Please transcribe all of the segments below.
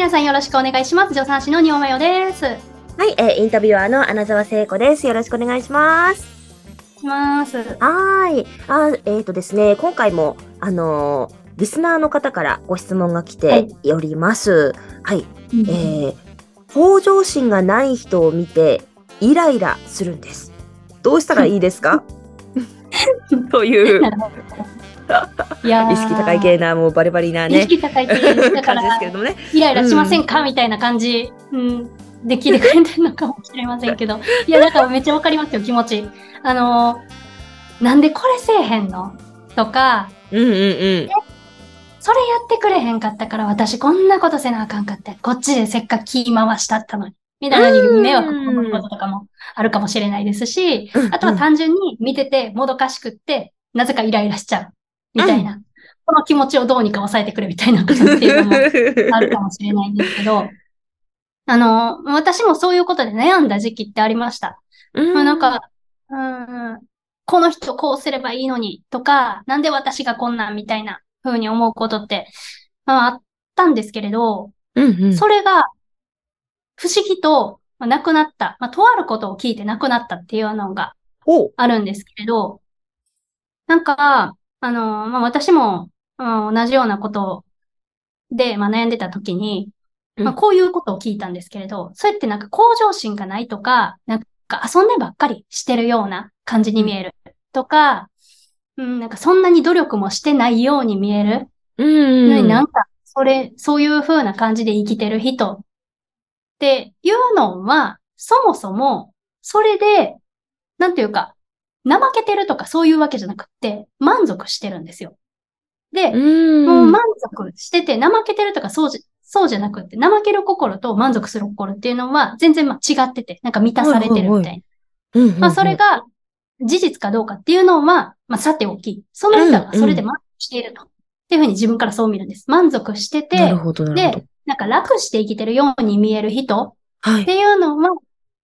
皆さんよろしくお願いします。助産師のにおまよです。はい、えーインタビュアーの穴澤聖子です。よろしくお願いします。します。はーい。あ、えっ、とですね、今回も、あのーリスナーの方からご質問が来ております。はい。えー、向上心がない人を見て、イライラするんです。どうしたらいいですか？という。いやー意識高い系な、もうバリバリな意ね、識高い系。だか感じですらけ、れどもね。イライラしませんか、みたいな感じ、うん、で聞いてくれてるのかもしれませんけど。いや、だからめっちゃわかりますよ、気持ち。あのーなんでこれせえへんの？とか、うんうんうん。それやってくれへんかったから私こんなことせなあかんかって、こっちでせっかく気回したったのに。みたいなに迷惑かかることとかもあるかもしれないですし、あとは単純に見ててもどかしくって、なぜかイライラしちゃう。みたいな。この気持ちをどうにか抑えてくれみたいなことっていうのも あるかもしれないんですけど、あの、私もそういうことで悩んだ時期ってありました。うん。まあなん、か、うん、この人こうすればいいのにとか、なんで私がこんなんみたいな風に思うことって、まあ、あったんですけれど、うんうん、それが不思議と、まあ、なくなった、まあ、とあることを聞いてなくなったっていうのがあるんですけれど、なんか、あの、まあ、私も、うん同じようなことで、まあ、悩んでた時に、まあ、うんこういうことを聞いたんですけれど、それってなんか向上心がないとか、なんか遊んでばっかりしてるような感じに見えるとか、うん、なんかそんなに努力もしてないように見える。うんうん。なんか、それ、そういう風な感じで生きてる人っていうのは、そもそも、それで、なんていうか、怠けてるとかそういうわけじゃなくって、満足してるんですよ。で、うん。もう満足してて、怠けてるとかそうじ、そうじゃなくって、怠ける心と満足する心っていうのは全然まあ違ってて、なんか満たされてるみたいな。うんうんうんまあそれ、が事実かどうかっていうのは、まあさておき、その人はそれで満足していると。っていうふうに自分からそう見るんです。満足してて、で。、なんか楽して生きてるように見える人はい。っていうのは、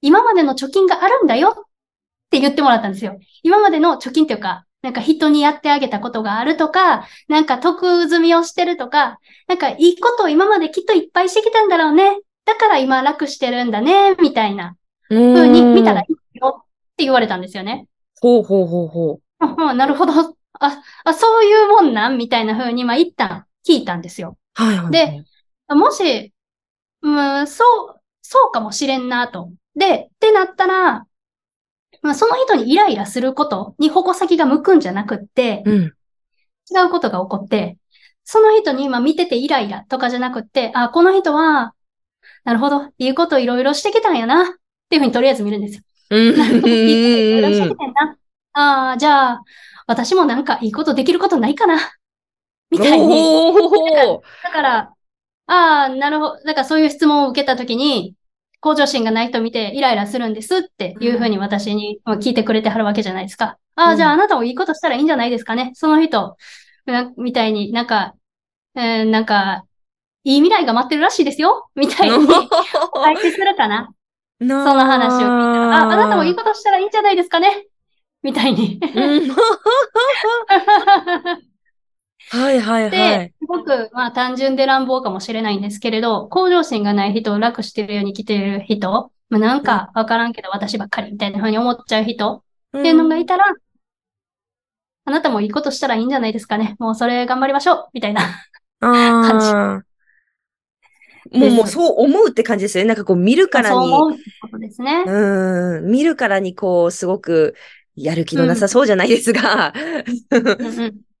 今までの貯金があるんだよって言ってもらったんですよ。今までの貯金っていうか、なんか人にやってあげたことがあるとか、なんか得済みをしてるとか、なんかいいことを今まできっといっぱいしてきたんだろうね。だから今楽してるんだね、みたいなふ風に見たらいいよって言われたんですよね。ほうほうほうほああなるほど。あ、あ、そういうもんなん？みたいな風に、まあ一旦聞いたんですよ。う。はいはい。で、もし、うん、そう、そうかもしれんなと。で、ってなったら、まあ、その人にイライラすることに矛先が向くんじゃなくって、うん。違うことが起こって、その人に今見ててイライラとかじゃなくって、あ、この人は、なるほど、いいこといろいろしてきたんやな、っていうふうにとりあえず見るんですよ。うん。ああ、じゃあ、私もなんかいいことできることないかな、みたいに。おーだから、ああ、なるほど。だからそういう質問を受けたときに、向上心がない人見てイライラするんですっていうふうに私にまあ聞いてくれてはるわけじゃないですか。ああ、うん。じゃああなたもいいことしたらいいんじゃないですかね。その人、なみたいになんか、えーなんか、いい未来が待ってるらしいですよ。みたいに、相手するかな。そその話を聞いたら、あ、あなたもいいことしたらいいんじゃないですかね。みたいに。うんはいはいはでい。、すごく、まあ単純で乱暴かもしれないんですけれど、向上心がない人を楽してるように生きてる人、まあなんかわからんけど私ばっかりみたいな風に思っちゃう人っていうのがいたら、あなたもいいことしたらいいんじゃないですかね。もうそれ頑張りましょうみたいな。ああ。もう、もうそう思うって感じですよね。なんかこう見るからに、そう思うってことですね。うん、見るからにこう、すごくやる気のなさそうじゃないですが。うんうん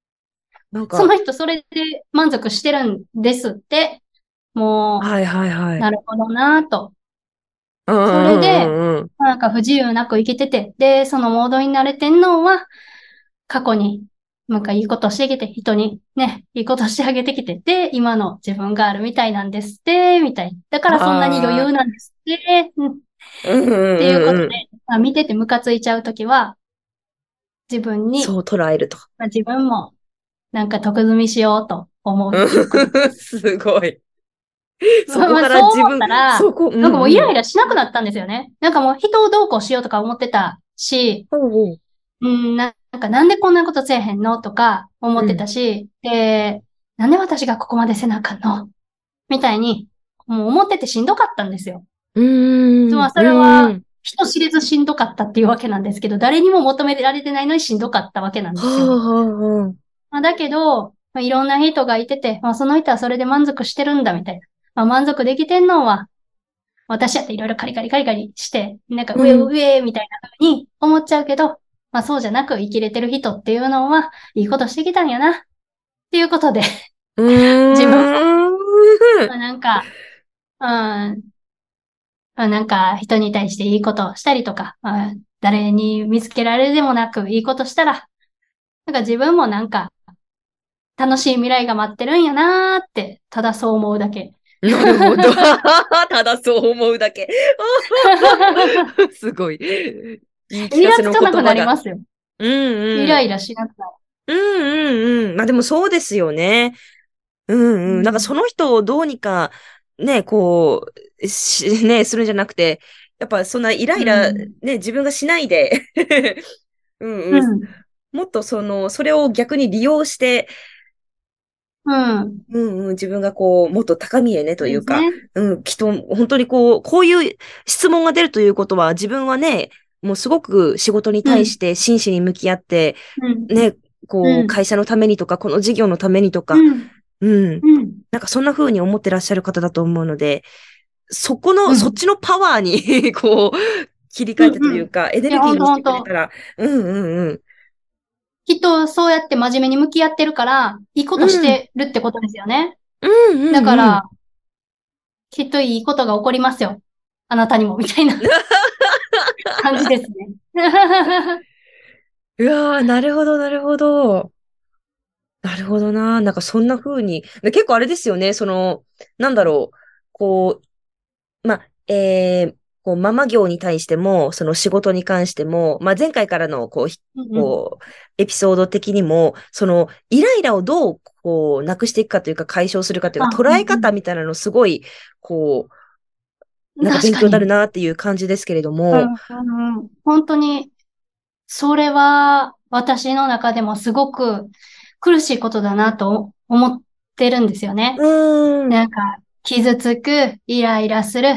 なんか、その人それで満足してるんですって、もはいはいはう、い。なるほどなぁと。それでうんなんか不自由なく生きてて、で、そのモードに慣れてんのは、過去に、なんかいいことしてきて、人にね、いいことしてあげてきて、で、今の自分があるみたいなんですって、みたい。だからそんなに余裕なんですって、うん、っていうことでうん、まあ見ててムカついちゃうときは、自分に、そう捉えると。まあ自分も、なんか得済みしようと思う。すごい。そこまあから自分そう思った、らそこ、なんかもうイライラ。ラしなくなったんですよね。なんかもう人をどうこうしようとか思ってたし、ほうん、ななんかなんでこんなことせえへんのとか思ってたし、で、なんで私がここまでせなあかんの？みたいにもう思っててしんどかったんですよ。うーん。まあそれはうん人知れずしんどかったっていうわけなんですけど、誰にも求められてないのにしんどかったわけなんですはあ、よ。まあ、だけど、まあ、いろんな人がいてて、まあ、その人はそれで満足してるんだみたいな。まあ、満足できてんのは、私やっていろいろカリカリカリカリして、なんか上うん上みたいな風に思っちゃうけど、まあそうじゃなく生きれてる人っていうのは、いいことしてきたんやな。っていうことで。自分 まあなんか、うん、まあなんか人に対していいことをしたりとか、まあ誰に見つけられるでもなくいいことしたら、なんか自分もなんか楽しい未来が待ってるんやなーって、ただそう思うだけ。なるほど。ただそう思うだけ。すごい。言い聞イラかせの言つかなくなり。ますよ。うんうん。イライラしなくなる。うんうんうん。まあでもそうですよね。うんう。うんんなんかその人をどうにか、ね、こう、し、ね、するんじゃなくて、やっぱそんなイライラ、うんね、自分がしないで、うんうん。うん。もっとその、それを逆に利用して、うん。うんうん、自分がこう、もっと高みへね、というか、ですね。うん、きっと、本当にこう、こういう質問が出るということは、自分はね、もうすごく仕事に対して真摯に向き合って、うん。ね、こうん。う、会社のためにとか、この事業のためにとか、うん。うん、うん。なんかそんな風に思ってらっしゃる方だと思うので、そこの、うん。そっちのパワーに、こう、切り替えてというか、エネルギーにしてくれたら、うんうんうん。きっとそうやって真面目に向き合ってるから、いいことしてるってことですよね。うんうんうん。だから、きっといいことが起こりますよ。あなたにも、みたいな感じですね。うわー、なるほど、なるほど。なるほどな。なんかそんな風に。で結構あれですよね。その、なんだろう。こう、まあ、えー、こう、ママ業に対しても、その仕事に関しても、まあ、前回からの、こう、ひこう、エピソード的にも、その、イライラをどう、こう、なくしていくかというか、解消するかというか、あ捉え方みたいなのすごい、こう、なんか勉強になるなっていう感じですけれども、うんうんうん。本当に、それは私の中でもすごく苦しいことだなと思ってるんですよね。うーん。なんか、傷つく、イライラする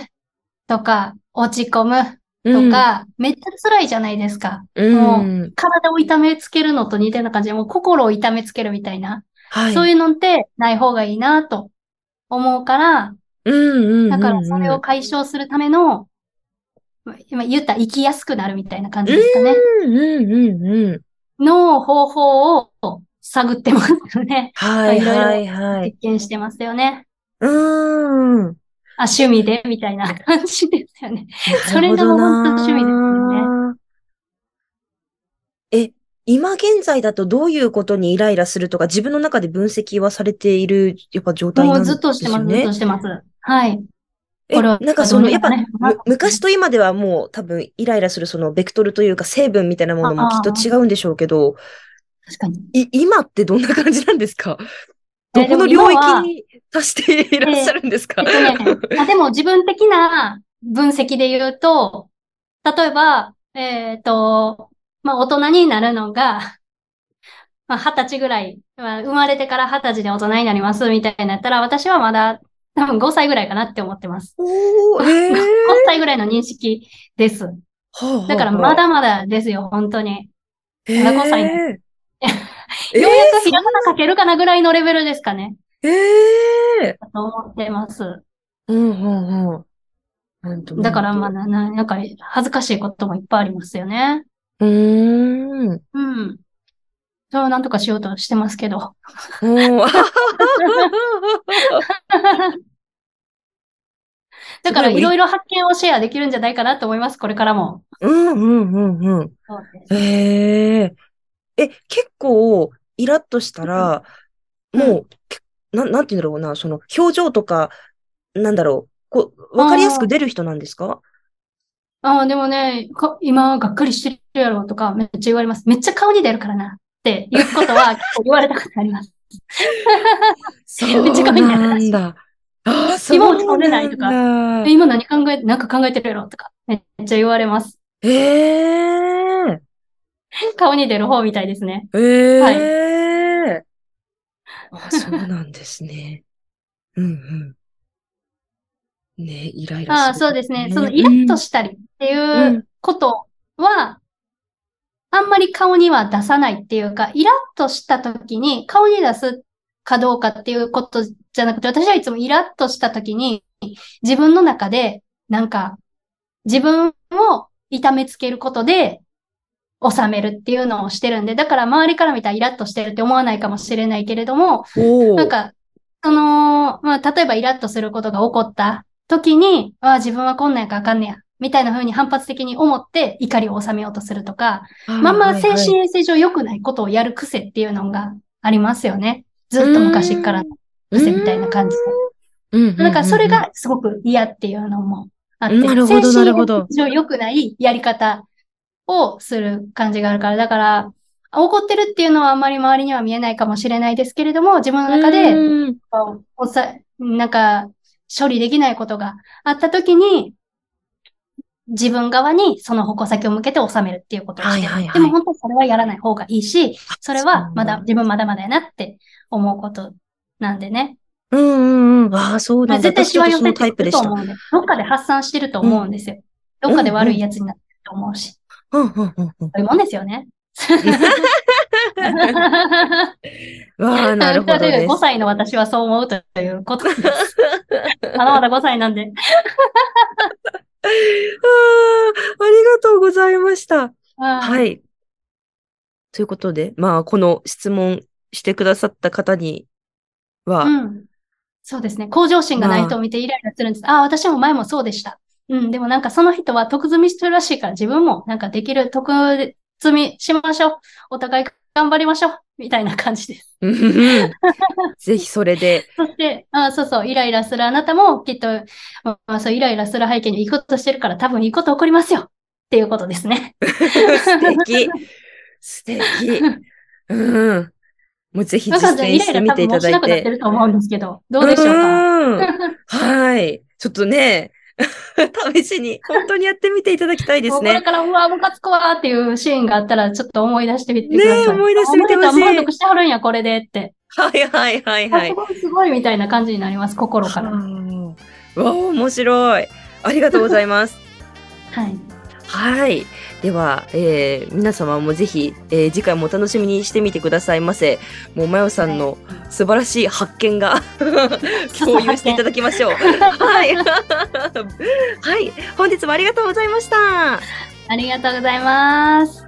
とか、落ち込むとか、めっちゃ辛いじゃないですか。うん、もうん体を痛めつけるのと似たような感じで、もう心を痛めつけるみたいな。はい。そういうのってない方がいいなと思うから、うんうんうんうん。だからそれを解消するための、まあ今言ったら生きやすくなるみたいな感じですかね。うんうんうんうん。の方法を探ってますよね。はいいろいろはいはい。実験してますよね。うーん。あ、趣味で？みたいな感じですよね。それが本当な趣味ですよね。え、今現在だとどういうことにイライラするとか、自分の中で分析はされている、やっぱ状態もうんなですずっとしてます、ずっと。してます。はい。え、なんかその、やっぱ、昔と今ではもう多分イライラするそのベクトルというか成分みたいなものもきっと違うんでしょうけど、確かに。い、今ってどんな感じなんですか？えどこの領域に達していらっしゃるんですか？えっとね、あでも自分的な分析で言うと、例えば、えっ、と、まあ、大人になるのが、まあ、二十歳ぐらい、まあ、生まれてから二十歳で大人になりますみたいになったら、私はまだ多分5歳ぐらいかなって思ってます。おー、え5ー。歳ぐらいの認識です。はあはあだからまだまだですよ、本当に。えまだ5歳ーねえーようやくひらがな書けるかなぐらいのレベルですかね。ええと思ってます。うんうんうん。だから、まあ、なんか、恥ずかしいこともいっぱいありますよね。うーん。うん。それをなんとかしようとしてますけど。だから、いいろいろ発見をシェアできるんじゃないかなと思います、これからも。うんうんうんうん。そうですへえ。え、結構、イラッとしたら、うんもう、けなん、なんて言うんだろうな、その、表情とか、なんだろう、こう、わかりやすく出る人なんですか？ああ、でもね、か今、がっかりしてるやろとか、めっちゃ言われます。めっちゃ顔に出るからな。っていうことは、結構言われたことあります。そうなんだ。ああ、そう今落ち込んでないとか今何考え、なんか考えてるやろとか、めっちゃ言われます。ええ 顔に出る方みたいですね。ええあ、そうなんですね。うんうん。ね、イライラああ、そうですね。そのイラッとしたりっていうことは、あんまり顔には出さないっていうか、イラッとした時に顔に出すかどうかっていうことじゃなくて、私はいつもイラッとした時に自分の中でなんか自分を痛めつけることで収めるっていうのをしてるんで、だから周りから見たらイラッとしてるって思わないかもしれないけれども、なんか、その、まあ、例えばイラッとすることが起こった時に、ああ、自分はこんなんやからあかんねや、みたいな風に反発的に思って怒りを収めようとするとか、まあまあ精神衛生上良くないことをやる癖っていうのがありますよね。ずっと昔からの癖みたいな感じで。なんかそれがすごく嫌っていうのもあって、なるほど、なるほど。上良くないやり方をする感じがあるから、だから、怒ってるっていうのはあんまり周りには見えないかもしれないですけれども、自分の中で、おさ、なんか、処理できないことがあったときに、自分側にその矛先を向けて収めるっていうことをしてる。はいはいはい、でも本当それはやらない方がいいし、それはまだ、自分まだまだやなって思うことなんでね。うんうんうん。ああ、そうなんだ。絶対しわ寄せてると思うんで、どっかで発散してると思うんですよ。うん、どっかで悪いやつになってると思うし。うんうんうんうん。そういうもんですよね。わあ、なるほどです。5歳の私はそう思うということです。まだまだ5歳なんで。あありがとうございました。はい。ということで、まあ、この質問してくださった方には、うん、そうですね。向上心がないと見てイライラするんです。ああ、私も前もそうでした。うん、でもなんかその人は得積みしてるらしいから自分もなんかできる得積みしましょう。お互い頑張りましょう。みたいな感じです。ぜひそれで。そして、あそうそう、イライラするあなたもきっと、まあ、そうイライラする背景にいいことしてるから多分いいこと起こりますよ。っていうことですね。素敵。素敵。うん。もうぜひ実践してみていただいて。イライラ多分もしなくなってると思うんですけど、どうでしょうか？はい。ちょっとね、試しに、本当にやってみていただきたいですね。これから、うわ、ムカつくわっていうシーンがあったら、ちょっと思い出してみてください。ね思い出してみてほしい。満足してはるんや、これでって。はいはいはいはい。すごいすごいみたいな感じになります、心から。わあ、面白い。ありがとうございます。はい。はい。では、えー、皆様もぜひ、えー、次回もお楽しみにしてみてくださいませ。もう、まよさんの素晴らしい発見が 共有していただきましょう。はい。はい。本日もありがとうございました。ありがとうございます。